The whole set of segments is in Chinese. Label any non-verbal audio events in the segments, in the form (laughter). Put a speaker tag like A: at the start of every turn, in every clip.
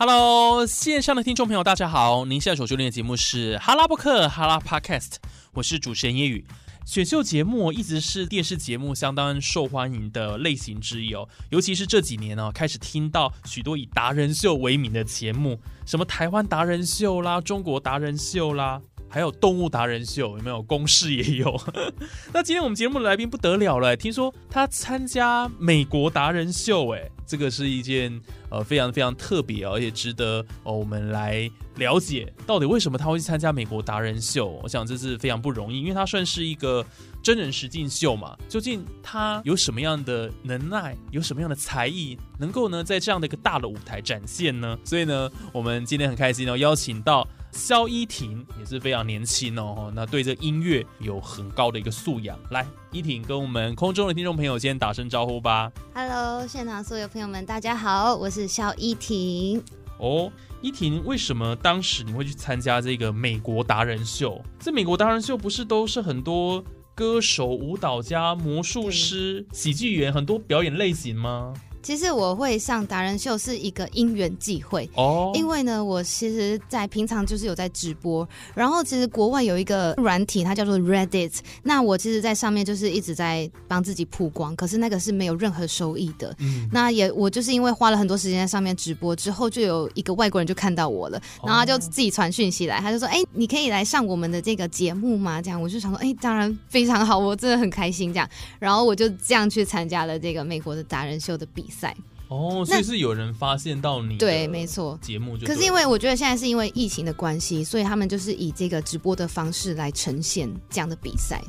A: ！Hello，线上的听众朋友，大家好！您现在所收听的节目是哈拉播客哈拉 Podcast，我是主持人叶宇。选秀节目一直是电视节目相当受欢迎的类型之一哦，尤其是这几年呢，开始听到许多以达人秀为名的节目，什么台湾达人秀啦、中国达人秀啦，还有动物达人秀，有没有？公式也有。(laughs) 那今天我们节目的来宾不得了了，听说他参加美国达人秀，哎，这个是一件呃非常非常特别，而且值得哦我们来了解到底为什么他会去参加美国达人秀。我想这是非常不容易，因为他算是一个真人实境秀嘛。究竟他有什么样的能耐，有什么样的才艺，能够呢在这样的一个大的舞台展现呢？所以呢，我们今天很开心哦，邀请到。肖依婷也是非常年轻哦，那对这音乐有很高的一个素养。来，依婷跟我们空中的听众朋友先打声招呼吧。
B: Hello，现场所有朋友们，大家好，我是肖依婷。
A: 哦，依婷，为什么当时你会去参加这个美国达人秀？这美国达人秀不是都是很多歌手、舞蹈家、魔术师、喜剧员很多表演类型吗？
B: 其实我会上达人秀是一个因缘际会哦，因为呢，我其实，在平常就是有在直播，然后其实国外有一个软体，它叫做 Reddit，那我其实，在上面就是一直在帮自己曝光，可是那个是没有任何收益的。嗯，那也我就是因为花了很多时间在上面直播之后，就有一个外国人就看到我了，然后他就自己传讯息来，他就说：“哎，你可以来上我们的这个节目吗？”这样我就想说：“哎，当然非常好，我真的很开心。”这样，然后我就这样去参加了这个美国的达人秀的比。赛
A: 哦，所以是有人发现到你
B: 对，没错，
A: 节目就。
B: 可是因为我觉得现在是因为疫情的关系，所以他们就是以这个直播的方式来呈现这样的比赛。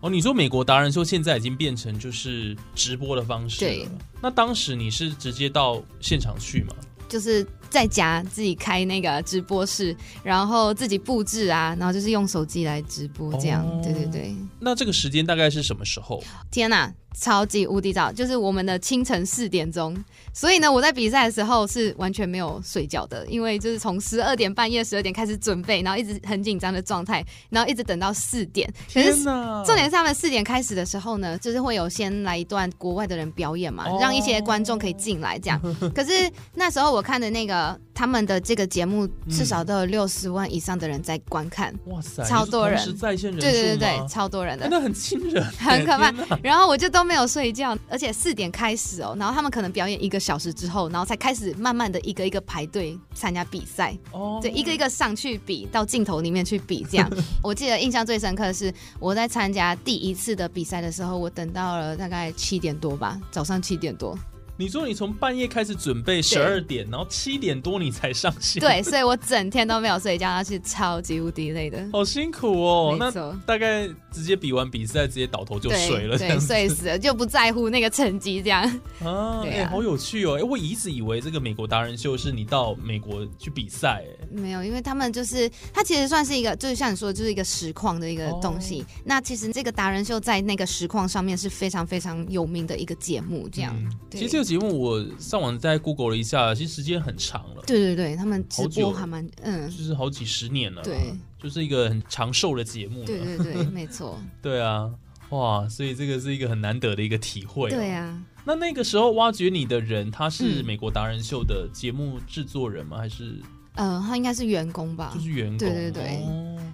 A: 哦，你说美国达人秀现在已经变成就是直播的方式了，那当时你是直接到现场去吗？
B: 就是在家自己开那个直播室，然后自己布置啊，然后就是用手机来直播这样。对对对。
A: 那这个时间大概是什么时候？
B: 天哪！超级无敌早，就是我们的清晨四点钟。所以呢，我在比赛的时候是完全没有睡觉的，因为就是从十二点半夜十二点开始准备，然后一直很紧张的状态，然后一直等到四点。
A: 可
B: 是！重点是他们四点开始的时候呢，就是会有先来一段国外的人表演嘛，让一些观众可以进来这样。(laughs) 可是那时候我看的那个他们的这个节目，至少都有六十万以上的人在观看。哇塞！超多人，
A: 在线人
B: 对对对对，超多人的，
A: 那很惊人，(laughs)
B: 很可怕。然后我就都。没有睡觉，而且四点开始哦，然后他们可能表演一个小时之后，然后才开始慢慢的一个一个排队参加比赛。哦，对，一个一个上去比，到镜头里面去比，这样。(laughs) 我记得印象最深刻的是我在参加第一次的比赛的时候，我等到了大概七点多吧，早上七点多。
A: 你说你从半夜开始准备十二点，然后七点多你才上线。
B: 对，所以我整天都没有睡觉，那是超级无敌累的。
A: 好辛苦哦。那大概直接比完比赛，直接倒头就睡了，
B: 对，睡死了，就不在乎那个成绩这样。
A: 啊，哎，好有趣哦。哎，我一直以为这个美国达人秀是你到美国去比赛，哎，
B: 没有，因为他们就是它其实算是一个，就是像你说的，就是一个实况的一个东西。那其实这个达人秀在那个实况上面是非常非常有名的一个节目，这样。
A: 其实。节目我上网在 Google 了一下，其实时间很长了。
B: 对对对，他们直播还蛮嗯，
A: 就是好几十年了。
B: 对，
A: 就是一个很长寿的节目。
B: 对对对，(laughs) 没错。
A: 对啊，哇，所以这个是一个很难得的一个体会。
B: 对啊。
A: 那那个时候挖掘你的人，他是美国达人秀的节目制作人吗？还是？
B: 呃，他应该是员工吧？
A: 就是员工。
B: 对对对。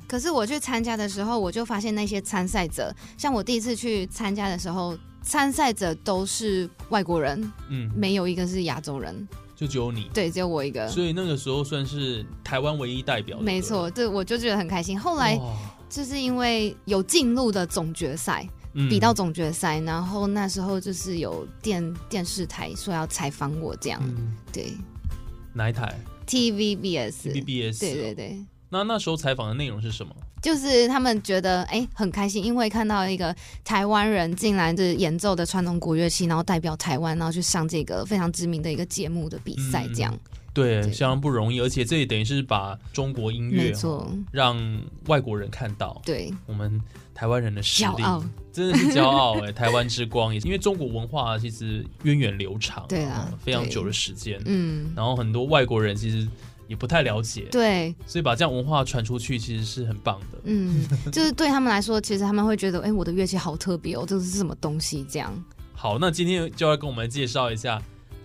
B: 可是我去参加的时候，我就发现那些参赛者，像我第一次去参加的时候。参赛者都是外国人，嗯，没有一个是亚洲人，
A: 就只有你，
B: 对，只有我一个，
A: 所以那个时候算是台湾唯一代表。
B: 没错，对，我就觉得很开心。后来就是因为有进入的总决赛，比到总决赛，然后那时候就是有电电视台说要采访我，这样，对，
A: 哪一台
B: ？TVBS，TVBS，对对对。
A: 那那时候采访的内容是什么？
B: 就是他们觉得哎很开心，因为看到一个台湾人竟然是演奏的传统古乐器，然后代表台湾，然后去上这个非常知名的一个节目的比赛，这样。
A: 对，相当不容易，而且这也等于是把中国音乐让外国人看到，
B: 对。
A: 我们台湾人的实
B: 力，
A: 真的是骄傲哎！(laughs) 台湾之光也是因为中国文化其实源远流长，
B: 对啊，
A: 非常久的时间，嗯，然后很多外国人其实也不太了解，
B: 对，
A: 所以把这样文化传出去其实是很棒的，
B: 嗯，就是对他们来说，其实他们会觉得，哎，我的乐器好特别哦，这是什么东西？这样。
A: 好，那今天就要跟我们介绍一下。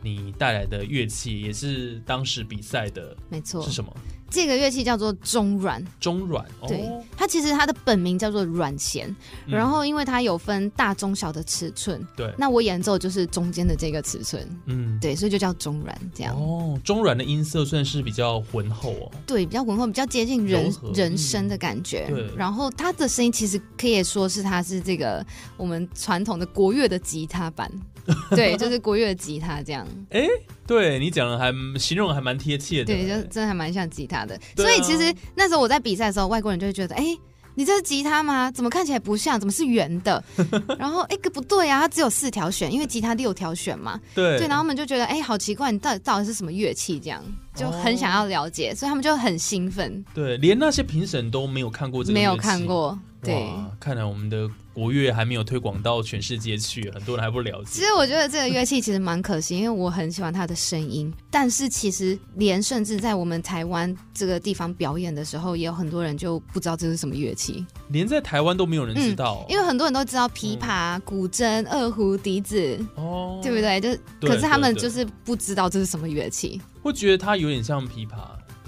A: 你带来的乐器也是当时比赛的，
B: 没错，
A: 是什么？
B: 这个乐器叫做中阮，
A: 中阮，
B: 对，它其实它的本名叫做阮弦，然后因为它有分大、中、小的尺寸，
A: 对，
B: 那我演奏就是中间的这个尺寸，嗯，对，所以就叫中阮这样。
A: 哦，中阮的音色算是比较浑厚哦，
B: 对，比较浑厚，比较接近人人声的感觉。
A: 对，
B: 然后它的声音其实可以说是它是这个我们传统的国乐的吉他版。(laughs) 对，就是国乐吉他这样。
A: 哎，对你讲的还形容还蛮贴切的。
B: 对，就真的还蛮像吉他的。所以其实那时候我在比赛的时候，外国人就会觉得，哎，你这是吉他吗？怎么看起来不像？怎么是圆的？(laughs) 然后，哎，不对啊，它只有四条弦，因为吉他六条弦嘛。
A: 对。
B: 对，然后我们就觉得，哎，好奇怪，你到底到底是什么乐器？这样就很想要了解，所以他们就很兴奋。
A: 对，连那些评审都没有看过这个，
B: 没有看过。对，
A: 看来我们的国乐还没有推广到全世界去，很多人还不了解。
B: 其实我觉得这个乐器其实蛮可惜，因为我很喜欢它的声音。但是其实连甚至在我们台湾这个地方表演的时候，也有很多人就不知道这是什么乐器。
A: 连在台湾都没有人知道，
B: 因为很多人都知道琵琶、古筝、二胡、笛子，哦，对不对？就可是他们就是不知道这是什么乐器。
A: 会觉得它有点像琵琶。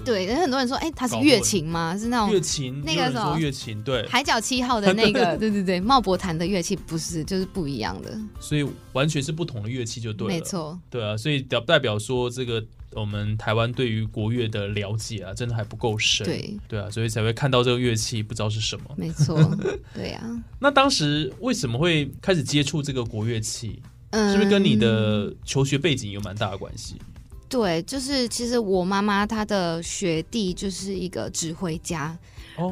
B: 对，有很多人说，哎，它是乐琴吗？是那种
A: 乐琴，
B: 那个
A: 什么乐琴？对，
B: 海角七号的那个，(laughs) 对对对，茂博弹的乐器不是，就是不一样的。
A: 所以完全是不同的乐器，就对了。
B: 没错，
A: 对啊，所以代代表说，这个我们台湾对于国乐的了解啊，真的还不够深。
B: 对，
A: 对啊，所以才会看到这个乐器不知道是什么。
B: 没错，(laughs) 对啊。
A: 那当时为什么会开始接触这个国乐器？嗯是不是跟你的求学背景有蛮大的关系？
B: 对，就是其实我妈妈她的学弟就是一个指挥家，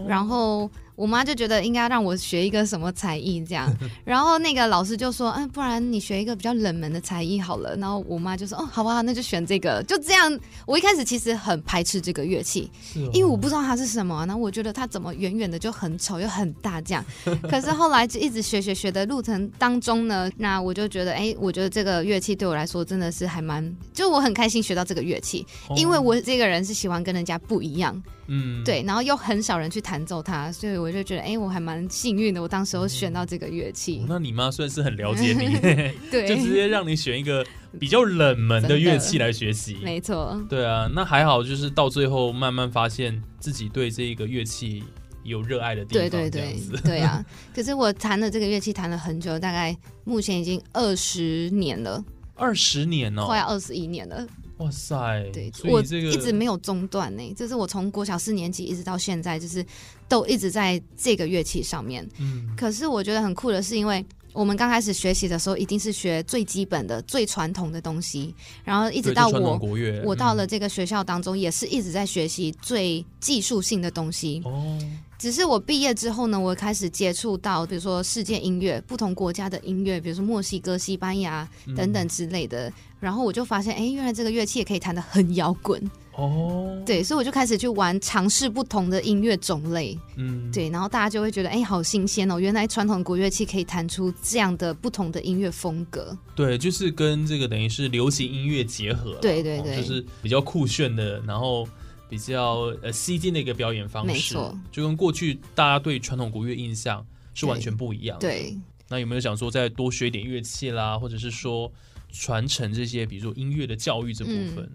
B: 然后。我妈就觉得应该让我学一个什么才艺这样，(laughs) 然后那个老师就说，嗯，不然你学一个比较冷门的才艺好了。然后我妈就说，哦，好吧，那就选这个。就这样，我一开始其实很排斥这个乐器，因为我不知道它是什么。然后我觉得它怎么远远的就很丑又很大这样。(laughs) 可是后来就一直学学学的路程当中呢，那我就觉得，哎，我觉得这个乐器对我来说真的是还蛮，就我很开心学到这个乐器，因为我这个人是喜欢跟人家不一样。嗯，对，然后又很少人去弹奏它，所以我就觉得，哎，我还蛮幸运的。我当时候选到这个乐器，
A: 那你妈算是很了解你，(laughs)
B: 对，
A: 就直接让你选一个比较冷门的乐器来学习。
B: 没错，
A: 对啊，那还好，就是到最后慢慢发现自己对这一个乐器有热爱的地
B: 方。对对对，对啊。(laughs) 可是我弹的这个乐器弹了很久，大概目前已经二十年了，
A: 二十年哦，
B: 快要二十一年了。
A: 哇塞！
B: 对，
A: 我
B: 一直没有中断呢。就是我从国小四年级一直到现在，就是都一直在这个乐器上面。嗯，可是我觉得很酷的是，因为我们刚开始学习的时候，一定是学最基本的、最传统的东西，然后一直到我我到了这个学校当中，也是一直在学习最技术性的东西。哦。只是我毕业之后呢，我开始接触到，比如说世界音乐、不同国家的音乐，比如说墨西哥、西班牙等等之类的。然后我就发现，哎，原来这个乐器也可以弹得很摇滚哦。对，所以我就开始去玩，尝试不同的音乐种类。嗯，对，然后大家就会觉得，哎，好新鲜哦！原来传统国乐器可以弹出这样的不同的音乐风格。
A: 对，就是跟这个等于是流行音乐结合。
B: 对对对，
A: 就是比较酷炫的，然后。比较呃吸睛的一个表演方式，没
B: 错，
A: 就跟过去大家对传统国乐印象是完全不一样。
B: 对，
A: 那有没有想说再多学一点乐器啦，或者是说传承这些，比如说音乐的教育这部分？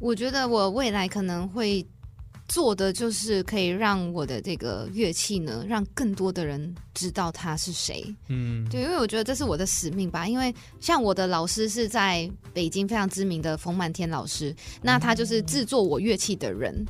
B: 我觉得我未来可能会。做的就是可以让我的这个乐器呢，让更多的人知道他是谁。嗯，对，因为我觉得这是我的使命吧。因为像我的老师是在北京非常知名的冯满天老师，那他就是制作我乐器的人。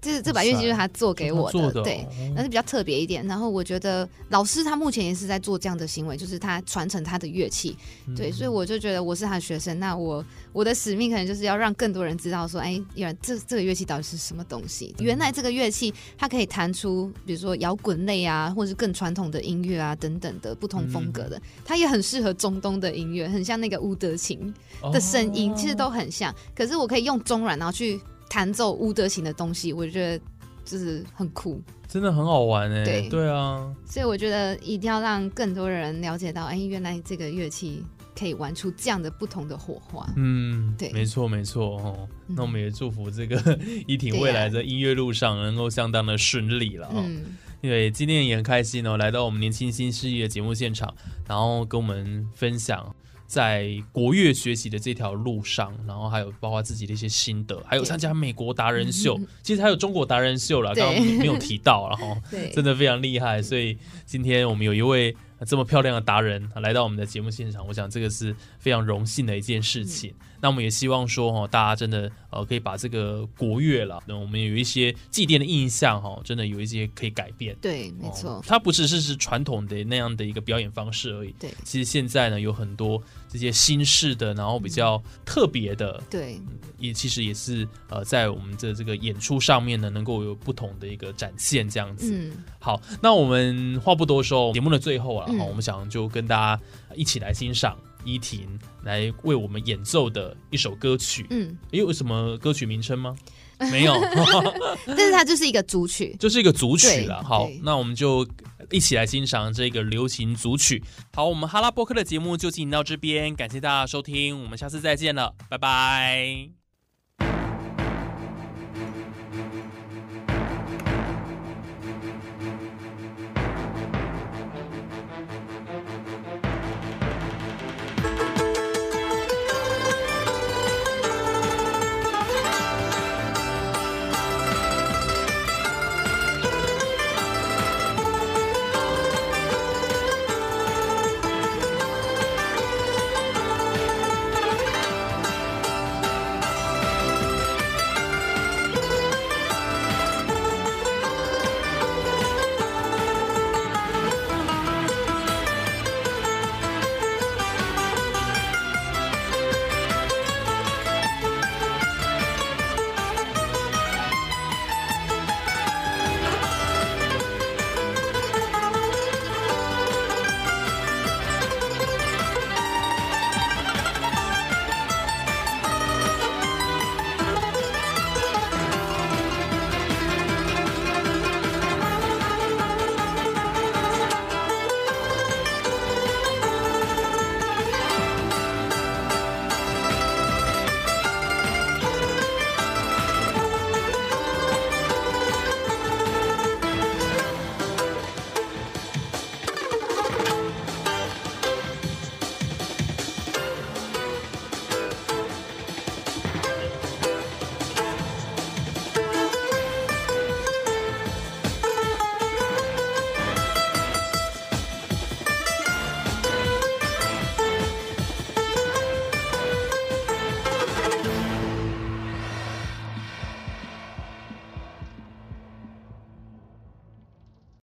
B: 这这把乐器就是他做给我的，对，但是比较特别一点。然后我觉得老师他目前也是在做这样的行为，就是他传承他的乐器，对，所以我就觉得我是他的学生，那我我的使命可能就是要让更多人知道说，哎，原来这这个乐器到底是什么东西？原来这个乐器它可以弹出，比如说摇滚类啊，或者是更传统的音乐啊等等的不同风格的，它也很适合中东的音乐，很像那个乌德琴的声音，其实都很像。可是我可以用中软然后去。弹奏乌德琴的东西，我觉得就是很酷，
A: 真的很好玩哎。对对啊，
B: 所以我觉得一定要让更多人了解到，哎，原来这个乐器可以玩出这样的不同的火花。
A: 嗯，对，没错没错哦。那我们也祝福这个依婷未来的音乐路上能够相当的顺利了嗯，因为今天也很开心哦，来到我们年轻新事业节目现场，然后跟我们分享。在国乐学习的这条路上，然后还有包括自己的一些心得，还有参加美国达人秀，其实还有中国达人秀了，刚刚没有提到，然后 (laughs) 真的非常厉害，所以今天我们有一位。这么漂亮的达人来到我们的节目现场，我想这个是非常荣幸的一件事情。那我们也希望说哈，大家真的呃可以把这个国乐了，那我们有一些祭奠的印象哈，真的有一些可以改变。
B: 对，没错，
A: 它不只是是传统的那样的一个表演方式而已。
B: 对，
A: 其实现在呢有很多这些新式的，然后比较特别的，
B: 对，
A: 也其实也是呃在我们的这个演出上面呢，能够有不同的一个展现这样子。嗯，好，那我们话不多说，节目的最后啊。好，我们想就跟大家一起来欣赏依婷来为我们演奏的一首歌曲。嗯，有什么歌曲名称吗？(laughs) 没有，(laughs)
B: 但是它就是一个组曲，
A: 就是一个组曲了。好，那我们就一起来欣赏这个流行组曲。好，我们哈拉波克的节目就进行到这边，感谢大家收听，我们下次再见了，拜拜。